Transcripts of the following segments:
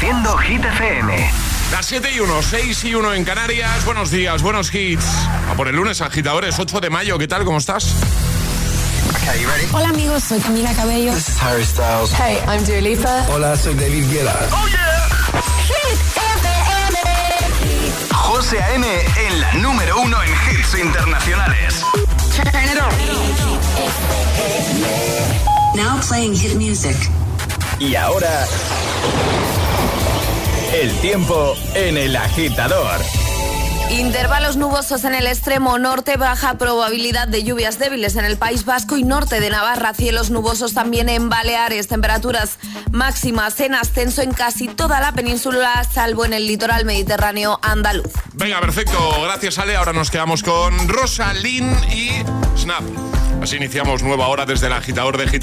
Reproduciendo Hit FM. Las 7 y 1, 6 y 1 en Canarias. Buenos días, buenos hits. A por el lunes, agitadores, 8 de mayo. ¿Qué tal? ¿Cómo estás? Hola amigos, soy Camila Cabello. This is Harry Styles. Hey, I'm Dua Lipa. Hola, soy David Guetta. ¡Oh, yeah! José A.M. en la número uno en hits internacionales. Now playing hit music. Y ahora... El tiempo en el agitador. Intervalos nubosos en el extremo norte, baja probabilidad de lluvias débiles en el País Vasco y norte de Navarra, cielos nubosos también en Baleares, temperaturas máximas en ascenso en casi toda la península, salvo en el litoral mediterráneo andaluz. Venga, perfecto, gracias Ale. Ahora nos quedamos con Rosalind y Snap. Así iniciamos nueva hora desde el agitador de Hit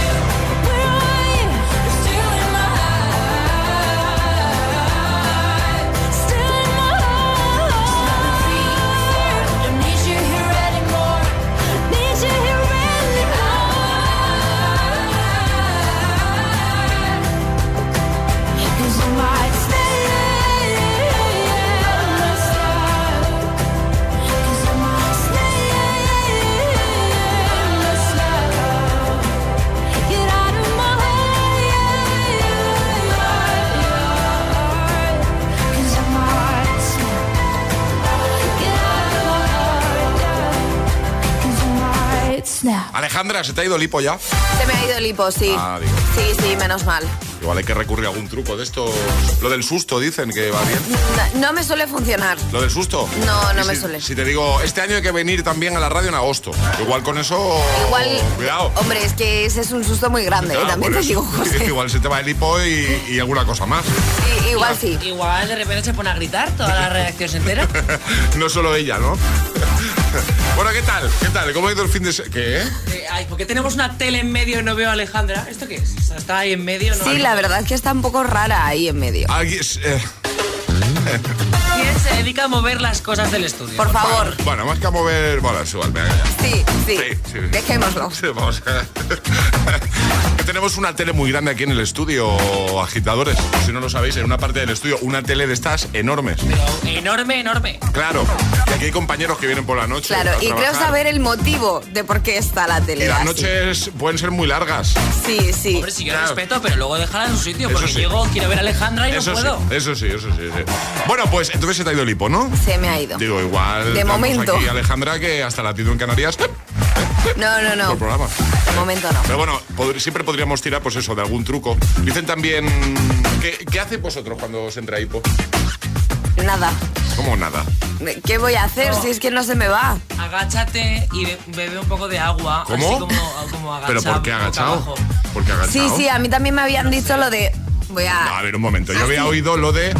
Alejandra, ¿se te ha ido el hipo ya? Se me ha ido el hipo, sí. Ah, digo. Sí, sí, menos mal. Igual hay que recurrir a algún truco de esto. Lo del susto, dicen que va bien. No, no me suele funcionar. ¿Lo del susto? No, no me si- suele. Si te digo, este año hay que venir también a la radio en agosto. Igual con eso. Igual, Cuidado. hombre, es que ese es un susto muy grande, ¿eh? Claro, también te eso. digo, José. Igual se te va el hipo y, y alguna cosa más. Sí, igual sí. Igual de repente se pone a gritar toda la redacción se entera. no solo ella, ¿no? bueno, ¿qué tal? ¿Qué tal? ¿Cómo ha ido el fin de semana? ¿Qué? Eh, Ay, ¿por qué tenemos una tele en medio y no veo a Alejandra? ¿Esto qué es? O sea, Está ahí en medio, ¿no? Sí, la verdad es que está un poco rara ahí en medio. Alguien- eh, ¿Quién se dedica a mover las cosas del estudio? Por favor. bueno, más que a mover. Bueno, es igual. Sí, sí. Sí, sí. Dejémoslo. Sí, vamos a- tenemos una tele muy grande aquí en el estudio, agitadores. Si no lo sabéis, en una parte del estudio, una tele de estas enormes. Pero enorme, enorme. Claro, y aquí hay compañeros que vienen por la noche. Claro, a y creo saber el motivo de por qué está la tele. Y las así. noches pueden ser muy largas. Sí, sí. Hombre, si yo Claro. respeto, pero luego déjala en su sitio, Eso porque sí. llego, quiero ver a Alejandra y Eso no sí, puedo. eso sí, eso sí, sí. Bueno, pues entonces se te ha ido el hipo, ¿no? Se me ha ido. Digo, igual. De momento. Aquí Alejandra que hasta latido en Canarias. No, no, no. Por programa. De momento no. Pero bueno, pod- siempre podríamos tirar, pues eso, de algún truco. Dicen también. ¿Qué, qué hacéis vosotros cuando os entra hipo? Nada. Como nada. ¿Qué voy a hacer si es que no se me va? Agáchate y be- bebe un poco de agua. ¿Cómo? Así como, como agachado. ¿Pero por qué agachado? ¿Por qué agachado? Sí, sí, a mí también me habían dicho lo de... Voy No, a a... ver, un momento. Yo había oído lo de.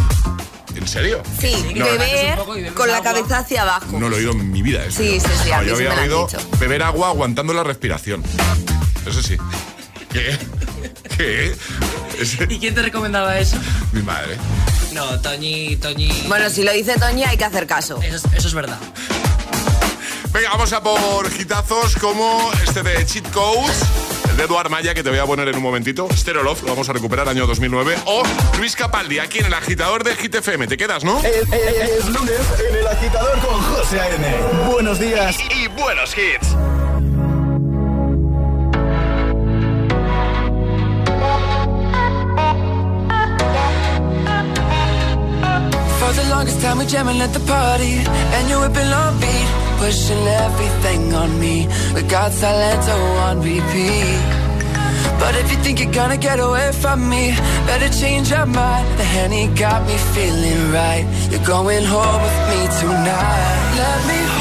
¿En serio? Sí, Sí, No. beber con la agua. cabeza hacia abajo. No lo he oído en mi vida. eso. Sí, sí, sí, a No, mí yo sí me había han oído dicho. beber agua aguantando la respiración. Eso sí. ¿Qué? ¿Qué? ¿Y quién te recomendaba eso? mi madre. No, Toñi, Toñi. Bueno, si lo dice Toñi hay que hacer caso. Eso es, eso es verdad. Venga, vamos a por hitazos como este de Cheat Codes, el de Eduard Maya, que te voy a poner en un momentito. Stereo Love, lo vamos a recuperar año 2009. O Luis Capaldi, aquí en el agitador de Hit FM. Te quedas, ¿no? Es, es- es lunes en el agitador con José A.M. Buenos días y, y buenos hits. For the longest time we jamming at the party And you whipping on beat Pushing everything on me. We got Salento on repeat. But if you think you're gonna get away from me Better change your mind. The Henny got me feeling right. You're going home with me tonight. Let me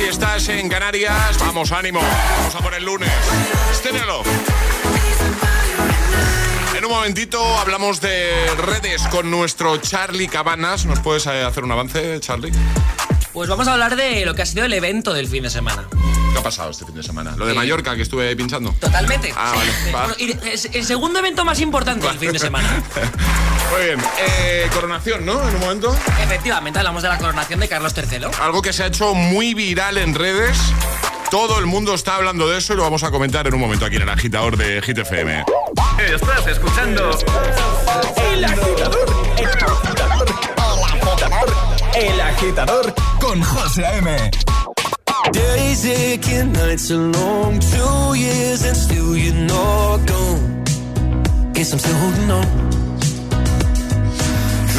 si estás en Canarias. Vamos, ánimo. Vamos a por el lunes. Esténelo. En un momentito hablamos de redes con nuestro Charlie Cabanas. ¿Nos puedes eh, hacer un avance, Charlie? Pues vamos a hablar de lo que ha sido el evento del fin de semana. ¿Qué ha pasado este fin de semana? Lo de Mallorca que estuve pinchando. Totalmente. Ah, vale. el segundo evento más importante del fin de semana. Muy bien. Eh, coronación, ¿no? En un momento. Efectivamente, hablamos de la coronación de Carlos III. Algo que se ha hecho muy viral en redes. Todo el mundo está hablando de eso y lo vamos a comentar en un momento aquí en el agitador de Hit FM. Estás escuchando El agitador. El agitador. El agitador con José A.M. Days aching, nights are long, two years and still you're not gone. Guess I'm still holding on.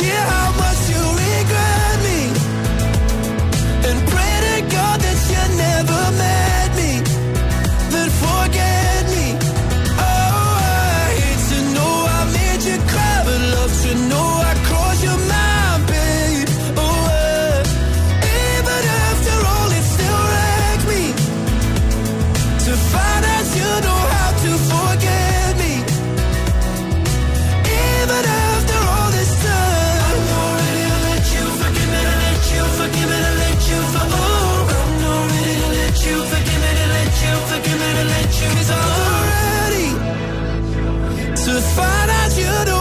Hear how you know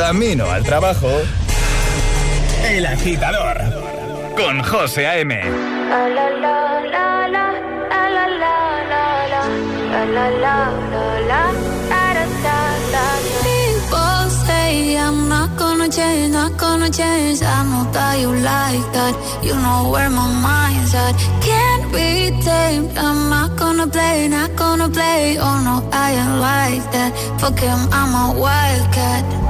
camino al trabajo. El agitador con José A.M. People say I'm not gonna change, not gonna change. I know that you like that. You know where my mind's at. Can't be tamed. I'm not gonna play, not gonna play. Oh no, I ain't like that. Fuck him, I'm a wildcat.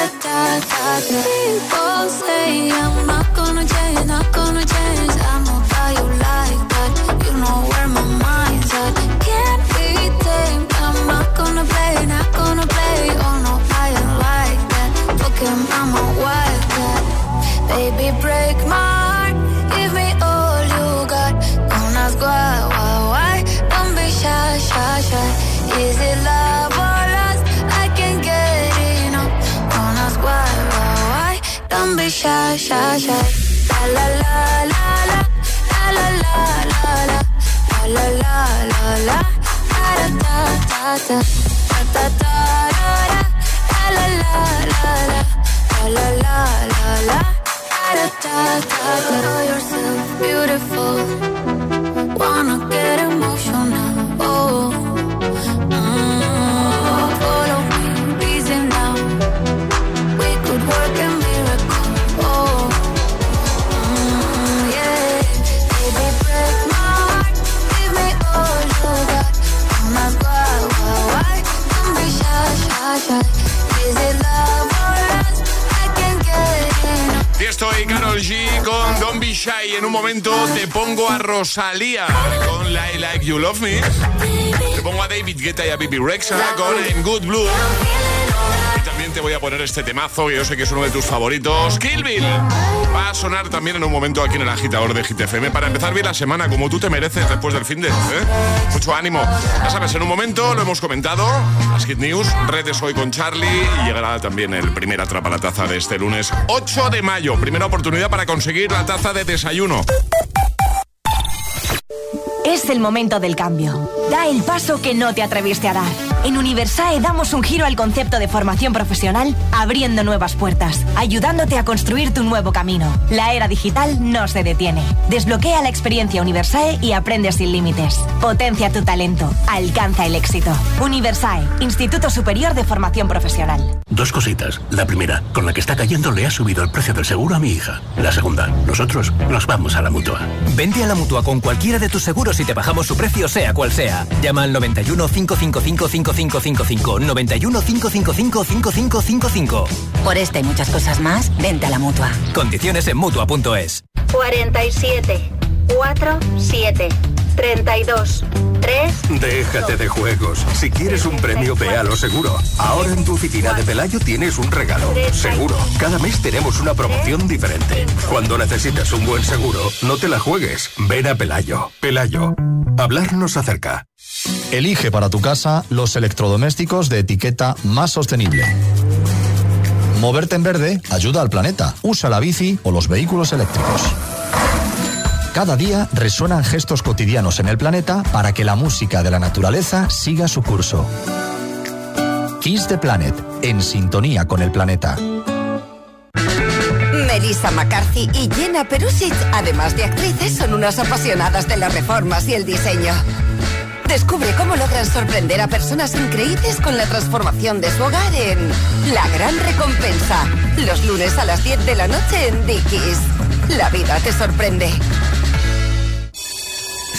People say I'm not gonna change, not gonna change. I know that you know where my mind's at. Can't be tamed. I'm not gonna play, not gonna play. Oh no, I ain't like that. I'm. Baby, break my heart. Give me all you got. Is it love shy, shy, shy. La la la la la la la la la la la la la da da da da da da da la la la la la la la la la da da da da Know yourself beautiful Wanna Carol G con Don't Be Shy. En un momento te pongo a Rosalía con I Like You Love Me. Te pongo a David Guetta y a Bibi Rexa con In Good Blue. Y también te voy a poner este temazo que yo sé que es uno de tus favoritos, Kill Bill. Va a sonar también en un momento aquí en el agitador de GTFM para empezar bien la semana como tú te mereces después del fin de. ¿eh? Mucho ánimo. Ya sabes, en un momento lo hemos comentado, las Hit News, redes hoy con Charlie y llegará también el primer atrapa la taza de este lunes 8 de mayo. Primera oportunidad para conseguir la taza de desayuno. Es el momento del cambio. Da el paso que no te atreviste a dar. En Universae damos un giro al concepto de formación profesional, abriendo nuevas puertas, ayudándote a construir tu nuevo camino. La era digital no se detiene. Desbloquea la experiencia Universae y aprende sin límites. Potencia tu talento. Alcanza el éxito. Universae, Instituto Superior de Formación Profesional. Dos cositas. La primera, con la que está cayendo le ha subido el precio del seguro a mi hija. La segunda, nosotros nos vamos a la mutua. Vente a la mutua con cualquiera de tus seguros y te bajamos su precio, sea cual sea. Llama al 91 555 5555. 91 555 5555. Por esta y muchas cosas más, vente a la mutua. Condiciones en mutua.es. 47 47 32 3 Déjate de juegos. Si quieres un premio, ve a lo seguro. Ahora en tu oficina de Pelayo tienes un regalo. Seguro. Cada mes tenemos una promoción diferente. Cuando necesitas un buen seguro, no te la juegues. Ven a Pelayo. Pelayo. Hablar nos acerca. Elige para tu casa los electrodomésticos de etiqueta más sostenible. Moverte en verde ayuda al planeta. Usa la bici o los vehículos eléctricos. Cada día resuenan gestos cotidianos en el planeta para que la música de la naturaleza siga su curso. Kiss the Planet, en sintonía con el planeta. Melissa McCarthy y Jenna Perusic, además de actrices, son unas apasionadas de las reformas y el diseño. Descubre cómo logran sorprender a personas increíbles con la transformación de su hogar en La Gran Recompensa. Los lunes a las 10 de la noche en Dickies. La vida te sorprende.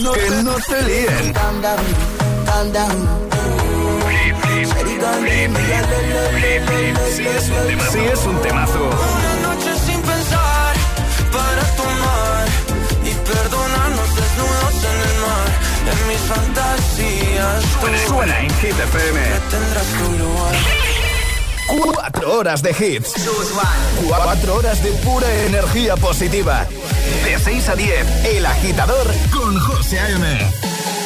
Se líen. Si es un temazo. Una noche sin pensar para tomar y perdonarnos desnudos en el mar. En mis fantasías tú Suena en Hit FM. tendrás tu lugar. Cuatro horas de hits. Cuatro horas de pura energía positiva. De 6 a 10, El Agitador con José A.M.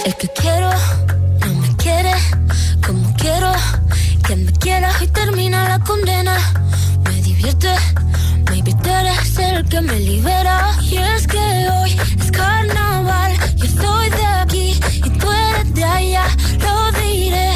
El que quiero no me quiere como quiero que me quiera y termina la condena. Me divierte, maybe tú eres el que me libera. Y es que hoy es carnaval, yo soy de aquí y tú eres de allá. Lo diré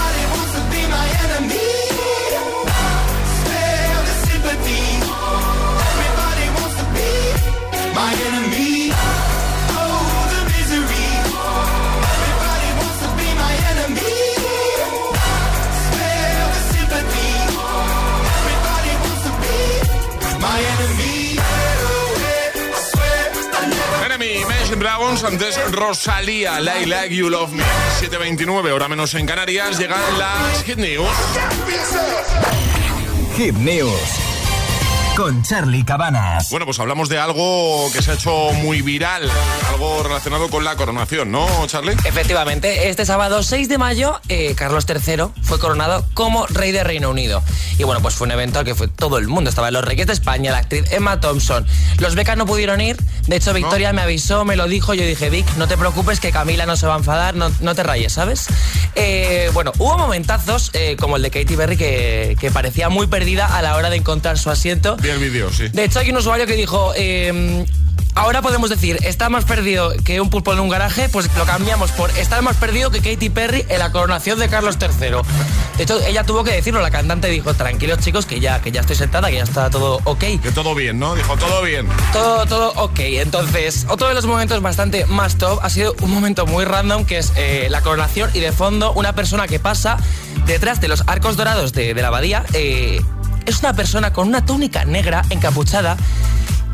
Antes Rosalía, Like Like You Love Me. 7.29, hora menos en Canarias, llegan las Hit News. Hit News con Charlie Cabanas. Bueno, pues hablamos de algo que se ha hecho muy viral, algo relacionado con la coronación, ¿no, Charlie? Efectivamente, este sábado 6 de mayo, eh, Carlos III fue coronado como rey de Reino Unido. Y bueno, pues fue un evento al que fue todo el mundo. Estaban los reyes de España, la actriz Emma Thompson. Los becas no pudieron ir. De hecho, Victoria me avisó, me lo dijo. Yo dije, Vic, no te preocupes que Camila no se va a enfadar, no, no te rayes, ¿sabes? Eh, bueno, hubo momentazos eh, como el de Katy Perry que, que parecía muy perdida a la hora de encontrar su asiento. Vi el vídeo, sí. De hecho, hay un usuario que dijo. eh, Ahora podemos decir, está más perdido que un pulpo en un garaje, pues lo cambiamos por está más perdido que Katy Perry en la coronación de Carlos III. De hecho, ella tuvo que decirlo, la cantante dijo, tranquilos chicos, que ya, que ya estoy sentada, que ya está todo ok. Que todo bien, ¿no? Dijo todo bien. Todo, todo ok. Entonces, otro de los momentos bastante más top ha sido un momento muy random, que es eh, la coronación y de fondo una persona que pasa detrás de los arcos dorados de, de la abadía. eh, es una persona con una túnica negra encapuchada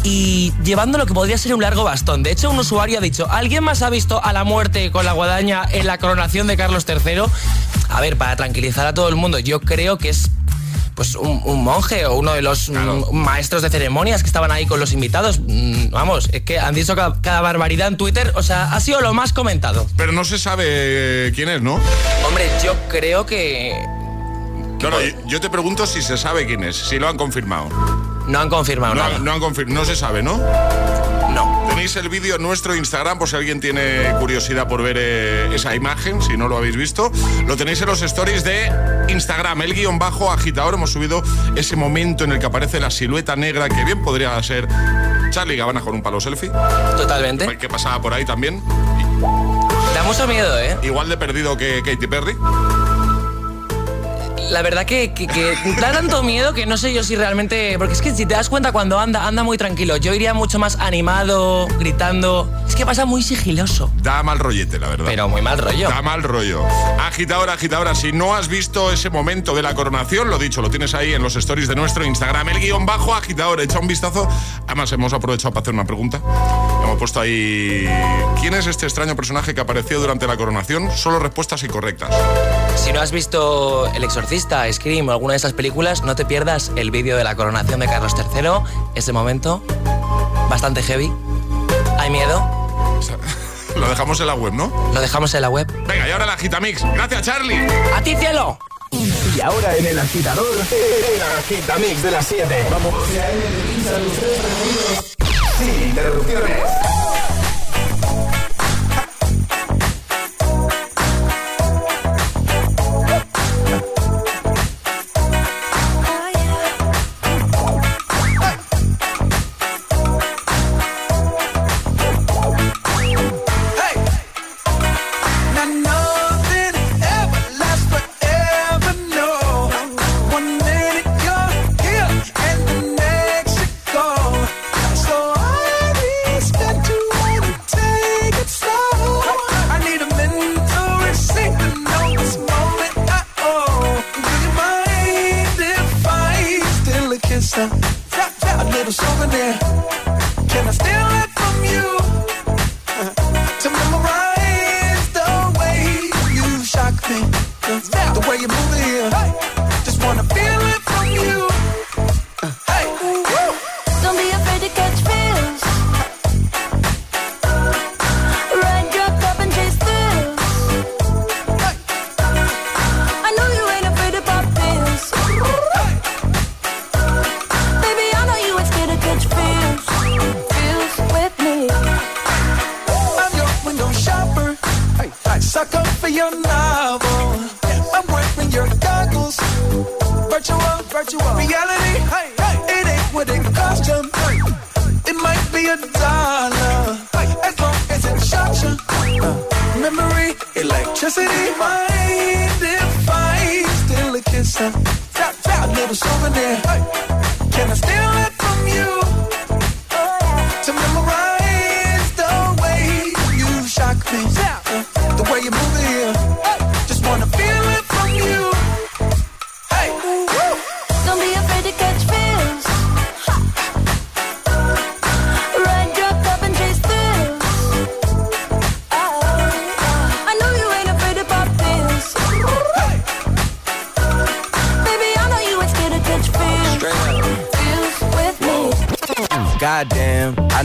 y llevando lo que podría ser un largo bastón. De hecho, un usuario ha dicho, ¿alguien más ha visto a la muerte con la guadaña en la coronación de Carlos III? A ver, para tranquilizar a todo el mundo, yo creo que es pues un, un monje o uno de los mm, maestros de ceremonias que estaban ahí con los invitados. Mm, Vamos, es que han dicho cada, cada barbaridad en Twitter, o sea, ha sido lo más comentado. Pero no se sabe eh, quién es, ¿no? Hombre, yo creo que... No, no, yo, te pregunto si se sabe quién es, si lo han confirmado. No han confirmado No, nada. no han confirmado, no se sabe, ¿no? No. Tenéis el vídeo en nuestro Instagram por si alguien tiene curiosidad por ver eh, esa imagen, si no lo habéis visto. Lo tenéis en los stories de Instagram, el guion bajo agitador. Hemos subido ese momento en el que aparece la silueta negra, que bien podría ser Charlie Gabana con un palo selfie. Totalmente. Que pasaba por ahí también. Da mucho miedo, ¿eh? Igual de perdido que Katy Perry. La verdad que, que- que da tanto miedo que no sé yo si realmente... Porque es que si te das cuenta cuando anda, anda muy tranquilo. Yo iría mucho más animado, gritando. Es que pasa muy sigiloso. Da mal rollete, la verdad. Pero muy mal rollo. Da mal rollo. Agitadora, agitadora, si no has visto ese momento de la coronación, lo dicho, lo tienes ahí en los stories de nuestro Instagram, el guion bajo agitador. Echa un vistazo. Además, hemos aprovechado para hacer una pregunta. Hemos puesto ahí. ¿Quién es este extraño personaje que apareció durante la coronación? Solo respuestas incorrectas. Si no has visto El Exorcista, Scream o alguna de esas películas, no te pierdas el vídeo de la coronación de Carlos III. Ese momento, bastante heavy. Hay miedo. Lo dejamos en la web, ¿no? Lo dejamos en la web. Venga, y ahora la Gitamix. Gracias, Charlie. ¡A ti, cielo! Y ahora en el agitador, el agitamix de las 7. Vamos. Sin interrupciones.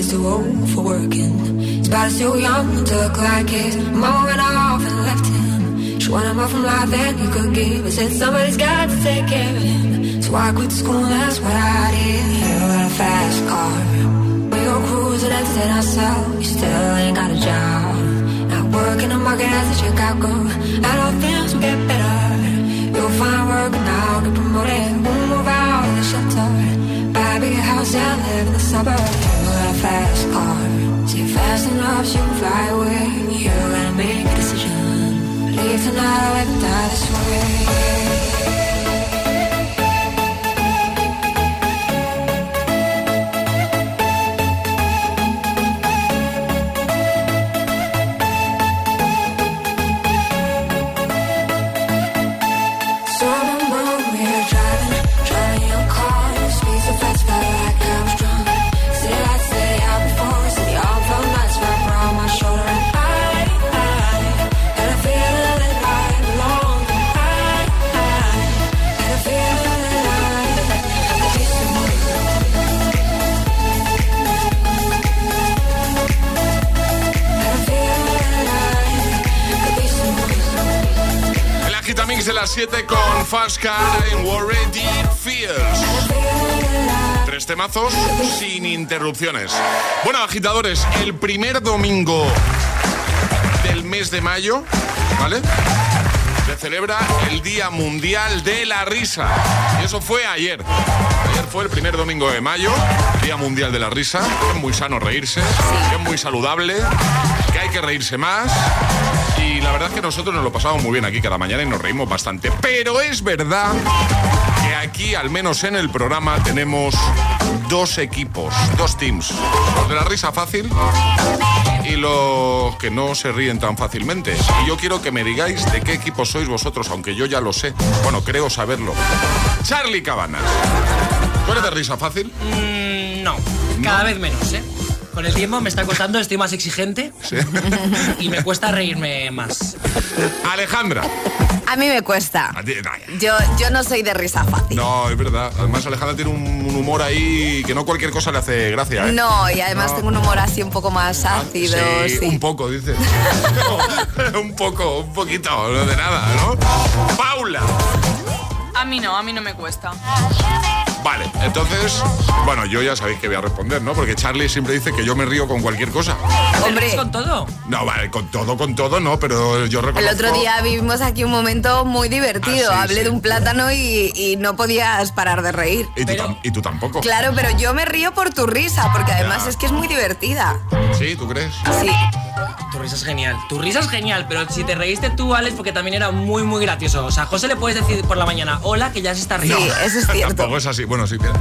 Body's too old for working. His body's too young to look like his. Mom went off and left him. She wanted more from life than he could give. I said somebody's got to take care of him. So I quit school, and that's what I did. You got a fast car. We go cruising, entertain ourselves. You still ain't got a job. Not working the market as a Chicago. And all things will get better. You'll find work now, get promoted. We'll move out of the shelter. Buy a bigger house and live in the suburbs. Fast car. See fast enough, so you can fly away. You gotta make a decision. Leave tonight or die this way. Las 7 con Fast Car en Already Fears. Tres temazos sin interrupciones. Bueno, agitadores, el primer domingo del mes de mayo, ¿vale? Se celebra el Día Mundial de la Risa. Y eso fue ayer. Ayer fue el primer domingo de mayo, Día Mundial de la Risa. Es muy sano reírse, es muy saludable, que hay que reírse más. La verdad es que nosotros nos lo pasamos muy bien aquí cada mañana y nos reímos bastante. Pero es verdad que aquí, al menos en el programa, tenemos dos equipos, dos teams. Los de la risa fácil y los que no se ríen tan fácilmente. Y yo quiero que me digáis de qué equipo sois vosotros, aunque yo ya lo sé. Bueno, creo saberlo. Charlie Cabanas. ¿Tú eres de risa fácil? Mm, no, cada vez menos, ¿eh? Con el tiempo me está costando, estoy más exigente Sí. y me cuesta reírme más. Alejandra. A mí me cuesta. Ti- Yo, yo no soy de risa fácil. No, es verdad. Además, Alejandra tiene un, un humor ahí que no cualquier cosa le hace gracia. ¿eh? No, y además No. tengo un humor así un poco más ácido. Sí, sí. un poco, dice. un poco, un poquito, no de nada, ¿no? Paula. A mí no, a mí no me cuesta. Vale, entonces, bueno, yo ya sabéis que voy a responder, ¿no? Porque Charlie siempre dice que yo me río con cualquier cosa. Hombre, con todo? No, vale, con todo, con todo, no, pero yo el reconozco... otro día vivimos aquí un momento muy divertido. Ah, sí, Hablé sí. de un plátano y, y no podías parar de reír. Y tú, y tú tampoco. Claro, pero yo me río por tu risa, porque además Ya. es que es muy divertida. ¿Sí? ¿Tú crees? Sí. Tu risa es genial. Tu risa es genial, pero si te reíste tú, Alex, porque también era muy, muy gracioso. O sea, a José le puedes decir por la mañana, hola, que ya se está riendo. Tampoco es así. Bueno, sí, mira.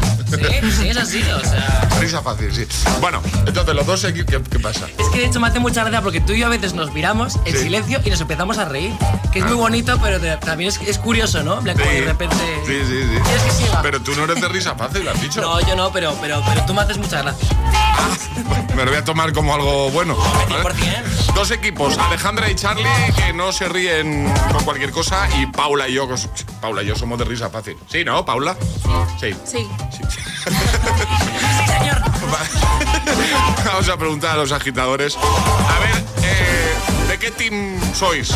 Sí, sí, es así, o sea... Risa fácil, sí. Bueno, entonces los dos ¿qué, qué pasa? Es que de hecho me hace mucha gracia porque tú y yo a veces nos miramos en Sí. silencio y nos empezamos a reír. Que es muy bonito, pero te- también es, es curioso, ¿no? Como Sí. de repente... Sí, sí, sí. ¿Quieres que siga? Pero tú no eres de risa fácil, has dicho. No, yo no, pero, pero, pero tú me haces mucha gracia. Me lo voy a tomar como algo bueno. ¿vale? Dos equipos, Alejandra y Charlie, que no se ríen con cualquier cosa, y Paula y yo, Paula y yo somos de risa fácil. ¿Sí, no, Paula? Sí. Sí. Vamos a preguntar a los agitadores. A ver, eh, ¿de qué team sois?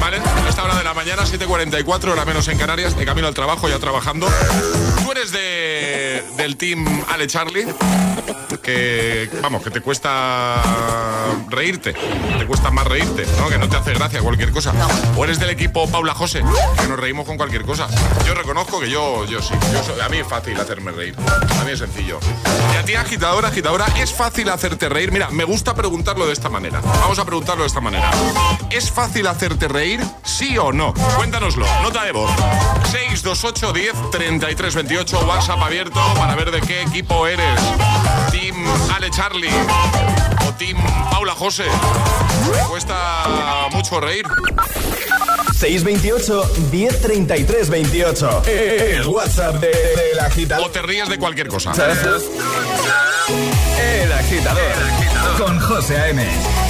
¿Vale? A esta hora de la mañana, 7.44, hora menos en Canarias, de camino al trabajo, ya trabajando. ¿Tú eres de, del team Ale Charlie? Que, vamos, que te cuesta reírte, te cuesta más reírte, ¿no? Que no te hace gracia cualquier cosa. O eres del equipo Paula José, que nos reímos con cualquier cosa. Yo reconozco que yo, yo sí. Yo soy- a mí es fácil hacerme reír. A mí es sencillo. Y a ti, agitadora, agitadora, ¿es fácil hacerte reír? Mira, me gusta preguntarlo de esta manera. Vamos a preguntarlo de esta manera. ¿Es fácil hacerte reír? ¿Sí o no? Cuéntanoslo. Nota de voz. 628 10 33 28 WhatsApp abierto para ver de qué equipo eres. Team Ale Charlie o Team Paula José. ¿Te cuesta mucho reír? 628 1033 28. El WhatsApp de, del agitador. O te ríes de cualquier cosa. El agitador. Con José A.M.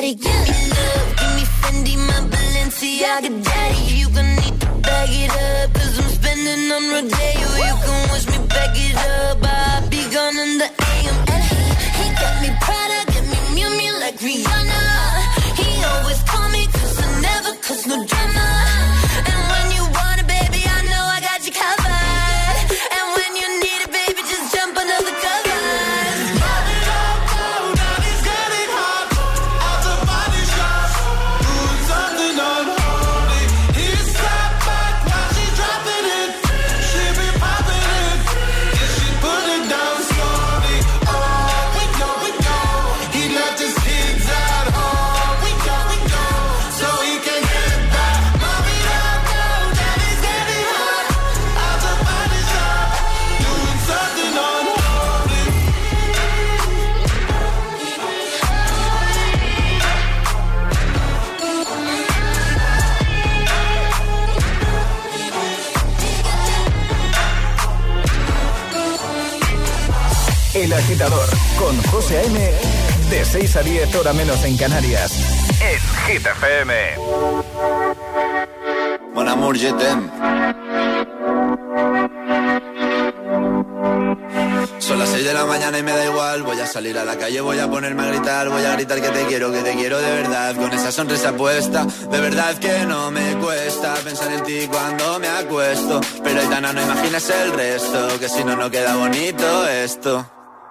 Attic, give me love, give me Fendi, my Balenciaga, daddy. You gon' need to bag it up, cause I'm spending on Rodeo. You can wish me back it up, Con José A.M. De 6 a 10, hora menos en Canarias. En Hit FM. Mon amour, je. Son las 6 de la mañana y me da igual. Voy a salir a la calle, voy a ponerme a gritar. Voy a gritar que te quiero, que te quiero de verdad. Con esa sonrisa puesta, de verdad que no me cuesta pensar en ti cuando me acuesto. Pero Aitana, no imaginas el resto, que si no, no queda bonito esto.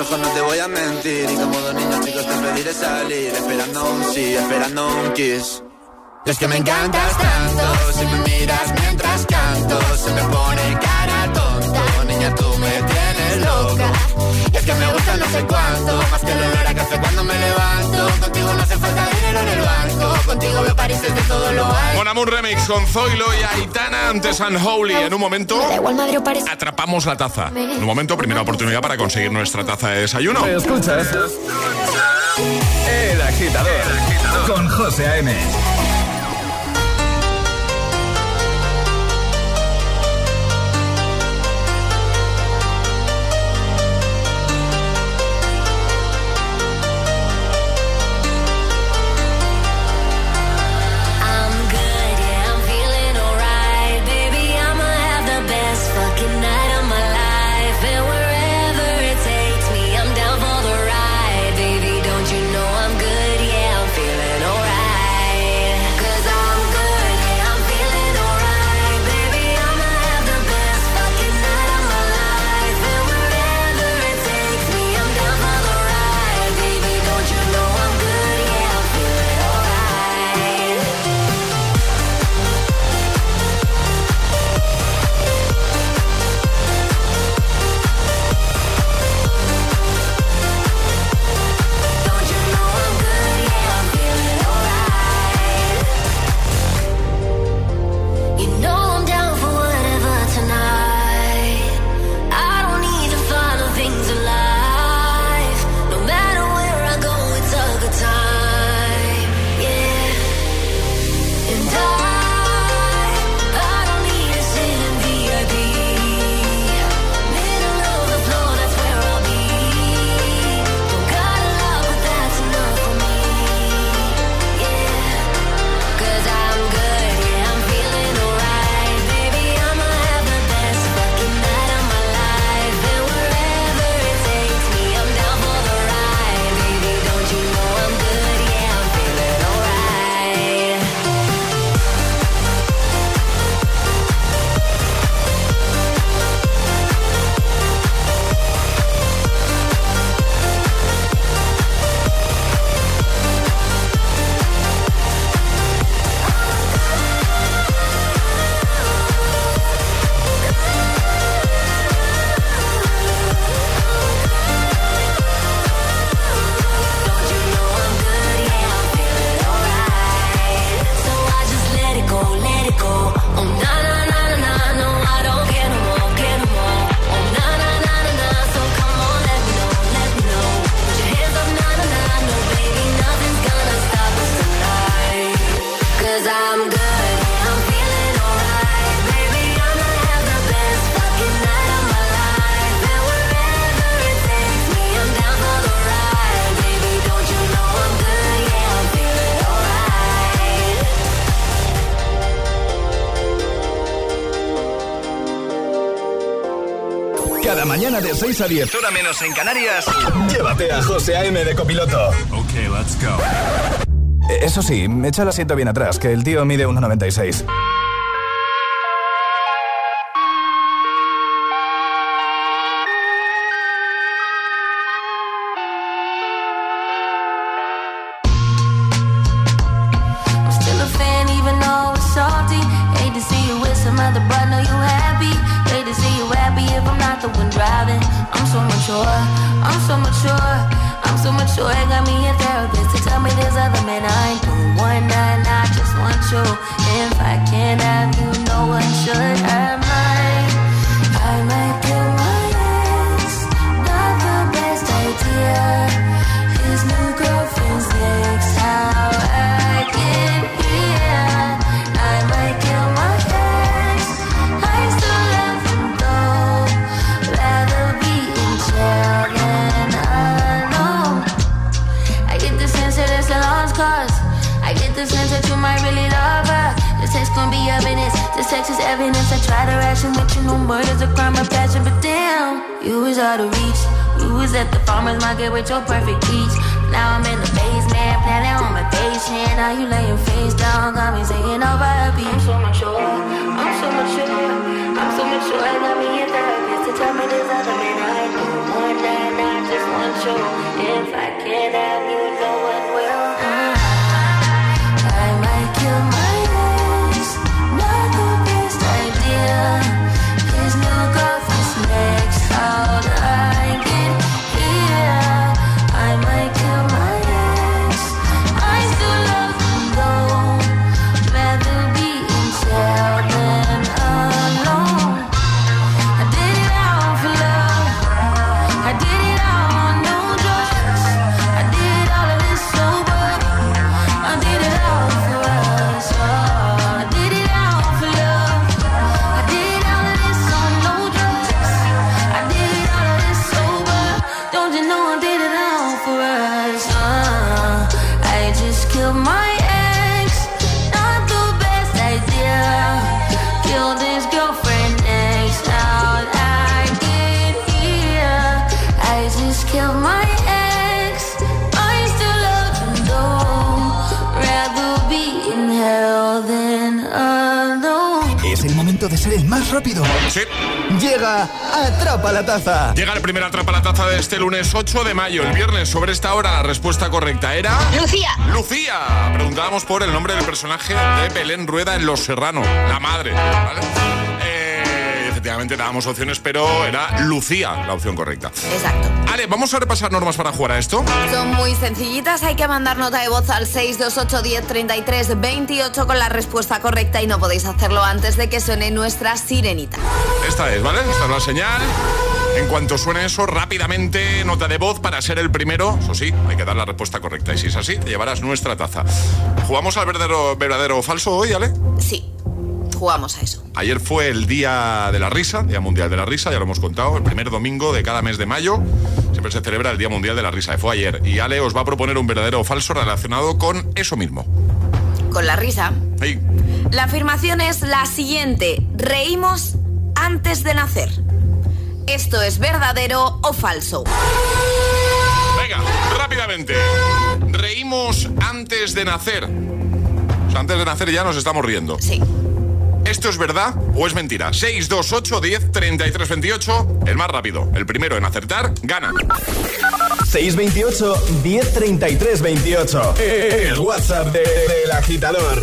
ojos no te voy a mentir. Y como dos niños chicos te pediré salir, esperando un sí, esperando un kiss. Es que me encantas tanto, si me miras mientras canto, se me pone cara tonta. Niña, tú me tienes loca. Y es que me gusta no sé cuánto, más que el olor a café cuando me levanto. Contigo no hace falta dinero en el banco, contigo veo París desde todo lo alto. Con Remix, con Zoilo y Aitana antes Holy. En un momento, atrapamos la taza. En un momento, primera oportunidad para conseguir nuestra taza de desayuno. ¿Me escuchas? El agitador, el agitador. con José A.M. mañana de 6 a 10, hora menos en Canarias, llévate a José A.M. de copiloto. Ok, let's go. Eh, eso sí, echa el asiento bien atrás, que el tío mide 1,96. Llega el primer atrapa la taza de este lunes 8 de mayo. El viernes, sobre esta hora, la respuesta correcta era. Lucía. Lucía. Preguntábamos por el nombre del personaje de Belén Rueda en Los Serrano, la madre. ¿vale? Eh, efectivamente dábamos opciones, pero era Lucía la opción correcta. Exacto. Ale, vamos a repasar normas para jugar a esto. Son muy sencillitas, hay que mandar nota de voz al 628 10 33 28 con la respuesta correcta y no podéis hacerlo antes de que suene nuestra sirenita. Esta es, ¿vale? Esta es la señal. En cuanto suene eso, rápidamente nota de voz para ser el primero. Eso sí, hay que dar la respuesta correcta. Y si es así, te llevarás nuestra taza. ¿Jugamos al verdadero, verdadero o falso hoy, Ale? Sí, jugamos a eso. Ayer fue el Día de la Risa, Día Mundial de la Risa, ya lo hemos contado, el primer domingo de cada mes de mayo. Siempre se celebra el Día Mundial de la Risa. Fue ayer. Y Ale os va a proponer un verdadero o falso relacionado con eso mismo. Con la risa. Ahí. La afirmación es la siguiente. Reímos antes de nacer. ¿Esto es verdadero o falso? Venga, rápidamente. Reímos antes de nacer. O sea, antes de nacer ya nos estamos riendo. Sí. ¿Esto es verdad o es mentira? 628 10 33 28. El más rápido, el primero en acertar, gana. 628 1033 28. El WhatsApp de- del agitador.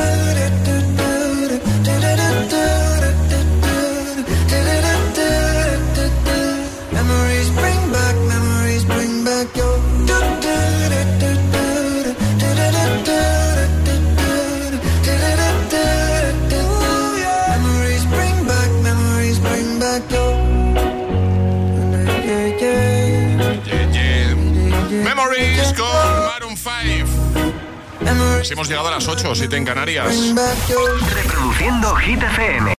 Hemos llegado a las 8, 7 en Canarias. Reproduciendo Hit FM.